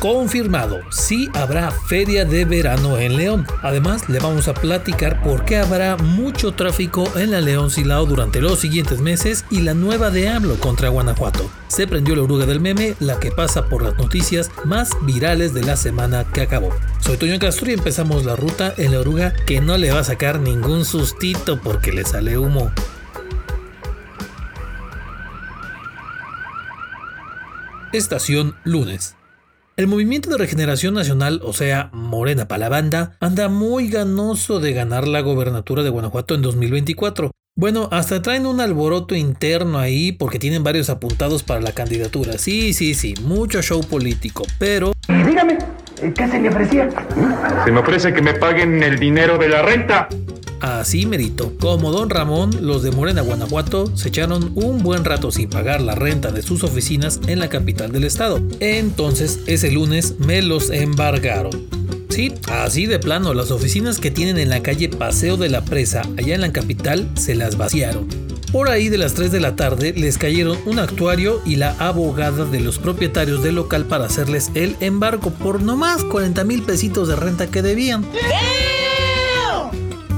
confirmado, sí habrá feria de verano en León. Además, le vamos a platicar por qué habrá mucho tráfico en la León Silao durante los siguientes meses y la nueva de AMLO contra Guanajuato. Se prendió la oruga del meme, la que pasa por las noticias más virales de la semana que acabó. Soy Toño Castro y empezamos la ruta en la oruga que no le va a sacar ningún sustito porque le sale humo. Estación lunes. El Movimiento de Regeneración Nacional, o sea, Morena para la banda, anda muy ganoso de ganar la gobernatura de Guanajuato en 2024. Bueno, hasta traen un alboroto interno ahí porque tienen varios apuntados para la candidatura. Sí, sí, sí, mucho show político, pero... Y dígame, ¿qué se le ofrecía? Se me ofrece que me paguen el dinero de la renta. Así merito. Como don Ramón, los de Morena, Guanajuato, se echaron un buen rato sin pagar la renta de sus oficinas en la capital del estado. Entonces, ese lunes me los embargaron. Sí, así de plano, las oficinas que tienen en la calle Paseo de la Presa, allá en la capital, se las vaciaron. Por ahí de las 3 de la tarde les cayeron un actuario y la abogada de los propietarios del local para hacerles el embargo por nomás 40 mil pesitos de renta que debían.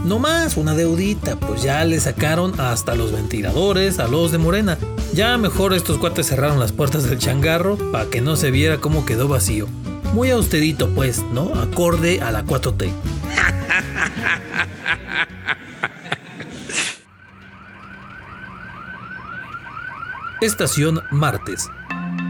No más, una deudita, pues ya le sacaron hasta los ventiladores a los de Morena. Ya mejor estos cuates cerraron las puertas del changarro para que no se viera cómo quedó vacío. Muy austerito pues, ¿no? Acorde a la 4T. Estación martes.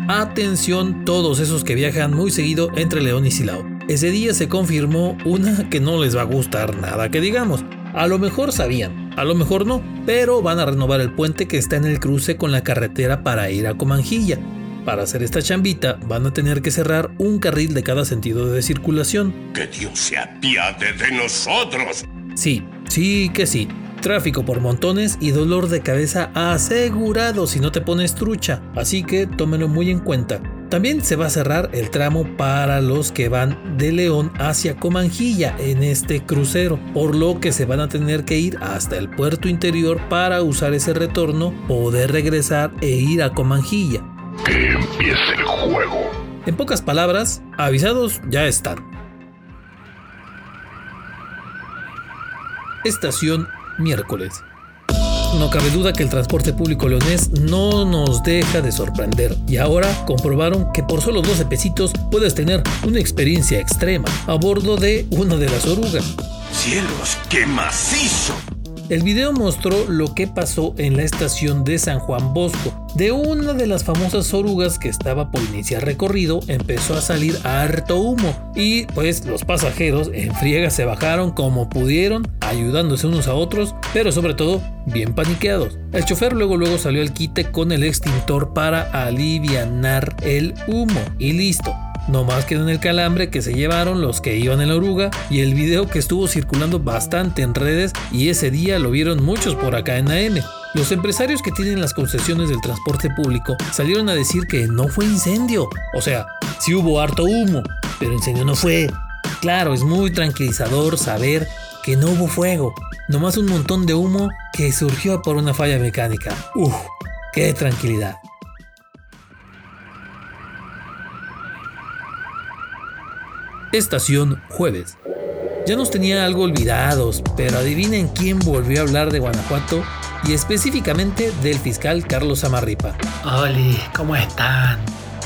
Atención todos esos que viajan muy seguido entre León y Silao. Ese día se confirmó una que no les va a gustar nada que digamos. A lo mejor sabían, a lo mejor no, pero van a renovar el puente que está en el cruce con la carretera para ir a Comanjilla. Para hacer esta chambita van a tener que cerrar un carril de cada sentido de circulación. Que Dios se apiade de nosotros. Sí, sí que sí. Tráfico por montones y dolor de cabeza asegurado si no te pones trucha. Así que tómenlo muy en cuenta. También se va a cerrar el tramo para los que van de León hacia Comanjilla en este crucero, por lo que se van a tener que ir hasta el puerto interior para usar ese retorno, poder regresar e ir a Comanjilla. Que empiece el juego. En pocas palabras, avisados ya están. Estación miércoles. No cabe duda que el transporte público leonés no nos deja de sorprender y ahora comprobaron que por solo 12 pesitos puedes tener una experiencia extrema a bordo de una de las orugas. ¡Cielos, qué macizo! El video mostró lo que pasó en la estación de San Juan Bosco. De una de las famosas orugas que estaba por iniciar recorrido, empezó a salir harto humo y pues los pasajeros en friega se bajaron como pudieron, ayudándose unos a otros, pero sobre todo bien paniqueados. El chofer luego luego salió al quite con el extintor para alivianar el humo y listo. No más quedó en el calambre que se llevaron los que iban en la oruga y el video que estuvo circulando bastante en redes y ese día lo vieron muchos por acá en AM. Los empresarios que tienen las concesiones del transporte público salieron a decir que no fue incendio. O sea, sí hubo harto humo, pero incendio no fue. Claro, es muy tranquilizador saber que no hubo fuego, nomás un montón de humo que surgió por una falla mecánica. Uf, qué tranquilidad. Estación Jueves. Ya nos tenía algo olvidados, pero adivinen quién volvió a hablar de Guanajuato y específicamente del fiscal Carlos Amarripa. Oli, ¿cómo están?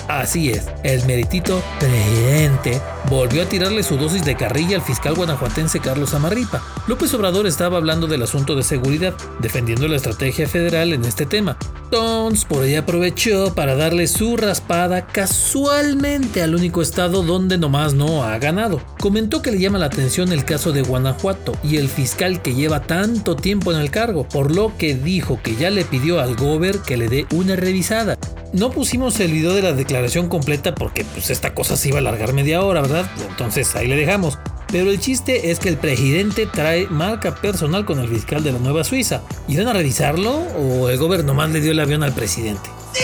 Así es, el meritito presidente volvió a tirarle su dosis de carrilla al fiscal guanajuatense Carlos Amarripa. López Obrador estaba hablando del asunto de seguridad, defendiendo la estrategia federal en este tema. Tons por ahí aprovechó para darle su raspada casualmente al único estado donde nomás no ha ganado. Comentó que le llama la atención el caso de Guanajuato y el fiscal que lleva tanto tiempo en el cargo, por lo que dijo que ya le pidió al gober que le dé una revisada. No pusimos el video de la declaración completa porque pues esta cosa se iba a alargar media hora, ¿verdad? Entonces ahí le dejamos. Pero el chiste es que el presidente trae marca personal con el fiscal de la Nueva Suiza. ¿Irán a revisarlo o el gobierno más le dio el avión al presidente? ¡Sí!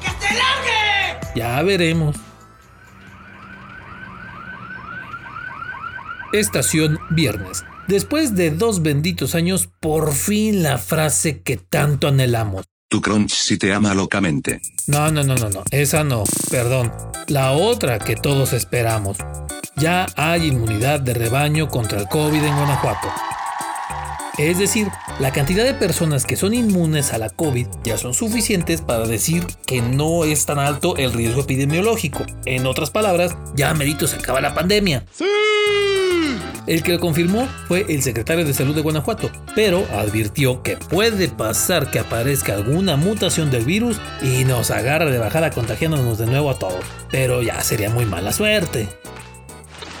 ¡Que se largue! Ya veremos. Estación Viernes. Después de dos benditos años, por fin la frase que tanto anhelamos. Tu crunch si te ama locamente. No, no, no, no, no, esa no, perdón. La otra que todos esperamos. Ya hay inmunidad de rebaño contra el COVID en Guanajuato. Es decir, la cantidad de personas que son inmunes a la COVID ya son suficientes para decir que no es tan alto el riesgo epidemiológico. En otras palabras, ya merito se acaba la pandemia. ¡Sí! El que lo confirmó fue el secretario de Salud de Guanajuato, pero advirtió que puede pasar que aparezca alguna mutación del virus y nos agarre de bajada contagiándonos de nuevo a todos. Pero ya sería muy mala suerte.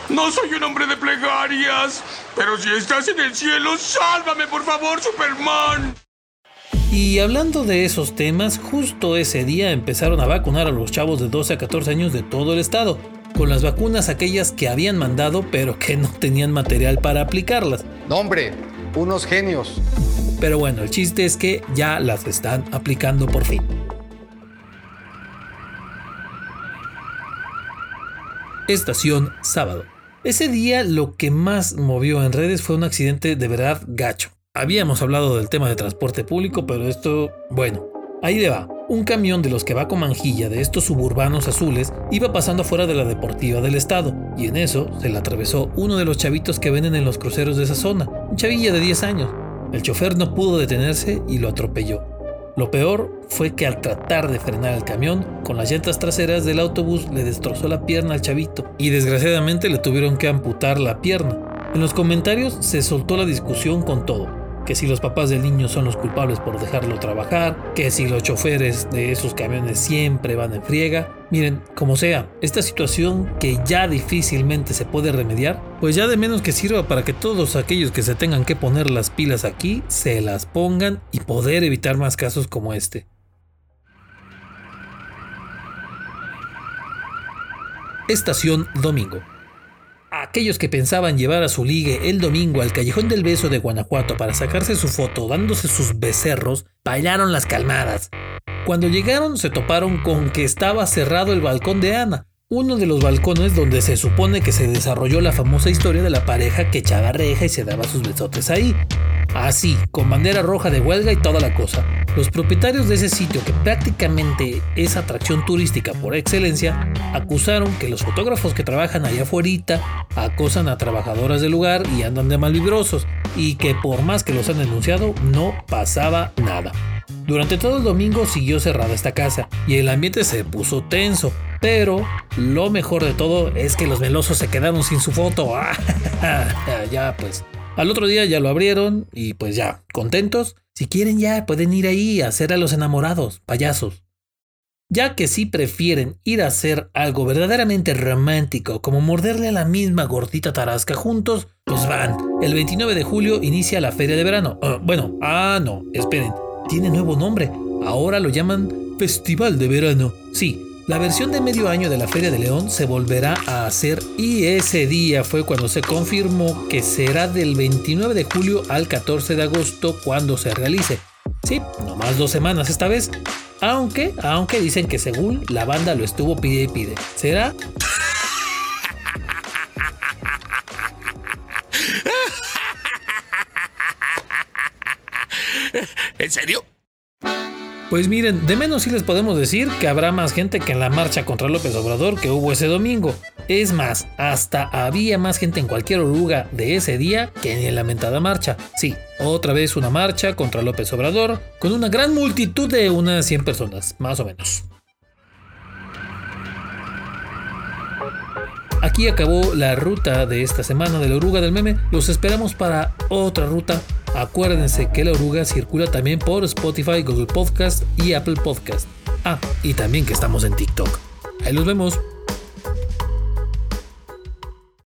No soy un hombre de plegarias, pero si estás en el cielo, sálvame por favor, Superman. Y hablando de esos temas, justo ese día empezaron a vacunar a los chavos de 12 a 14 años de todo el estado con las vacunas aquellas que habían mandado pero que no tenían material para aplicarlas. No, hombre, unos genios. Pero bueno, el chiste es que ya las están aplicando por fin. Estación sábado. Ese día lo que más movió en redes fue un accidente de verdad gacho. Habíamos hablado del tema de transporte público, pero esto, bueno, ahí le va. Un camión de los que va con manjilla de estos suburbanos azules iba pasando fuera de la deportiva del estado, y en eso se le atravesó uno de los chavitos que venden en los cruceros de esa zona, un chavilla de 10 años. El chofer no pudo detenerse y lo atropelló. Lo peor fue que al tratar de frenar el camión, con las llantas traseras del autobús le destrozó la pierna al chavito y desgraciadamente le tuvieron que amputar la pierna. En los comentarios se soltó la discusión con todo que si los papás del niño son los culpables por dejarlo trabajar, que si los choferes de esos camiones siempre van en friega. Miren, como sea, esta situación que ya difícilmente se puede remediar, pues ya de menos que sirva para que todos aquellos que se tengan que poner las pilas aquí se las pongan y poder evitar más casos como este. Estación Domingo aquellos que pensaban llevar a su ligue el domingo al Callejón del Beso de Guanajuato para sacarse su foto dándose sus becerros, bailaron las calmadas. Cuando llegaron se toparon con que estaba cerrado el balcón de Ana, uno de los balcones donde se supone que se desarrolló la famosa historia de la pareja que echaba reja y se daba sus besotes ahí. Así, con bandera roja de huelga y toda la cosa. Los propietarios de ese sitio, que prácticamente es atracción turística por excelencia, acusaron que los fotógrafos que trabajan allá afuera acosan a trabajadoras del lugar y andan de malvibrosos, y que por más que los han denunciado, no pasaba nada. Durante todo el domingo siguió cerrada esta casa y el ambiente se puso tenso, pero lo mejor de todo es que los melosos se quedaron sin su foto. ya pues. Al otro día ya lo abrieron y pues ya, contentos. Si quieren ya pueden ir ahí a hacer a los enamorados, payasos. Ya que si prefieren ir a hacer algo verdaderamente romántico, como morderle a la misma gordita tarasca juntos, pues van. El 29 de julio inicia la feria de verano. Ah, bueno, ah, no, esperen, tiene nuevo nombre. Ahora lo llaman Festival de Verano. Sí, la versión de medio año de la Feria de León se volverá a hacer y ese día fue cuando se confirmó que será del 29 de julio al 14 de agosto cuando se realice. Sí, no más dos semanas esta vez. Aunque, aunque dicen que según la banda lo estuvo pide y pide. ¿Será? ¿En serio? Pues miren, de menos sí les podemos decir que habrá más gente que en la marcha contra López Obrador que hubo ese domingo. Es más, hasta había más gente en cualquier oruga de ese día que en la lamentada marcha. Sí, otra vez una marcha contra López Obrador con una gran multitud de unas 100 personas, más o menos. Aquí acabó la ruta de esta semana de la oruga del meme. Los esperamos para otra ruta Acuérdense que la oruga circula también por Spotify, Google Podcast y Apple Podcast. Ah, y también que estamos en TikTok. Ahí los vemos.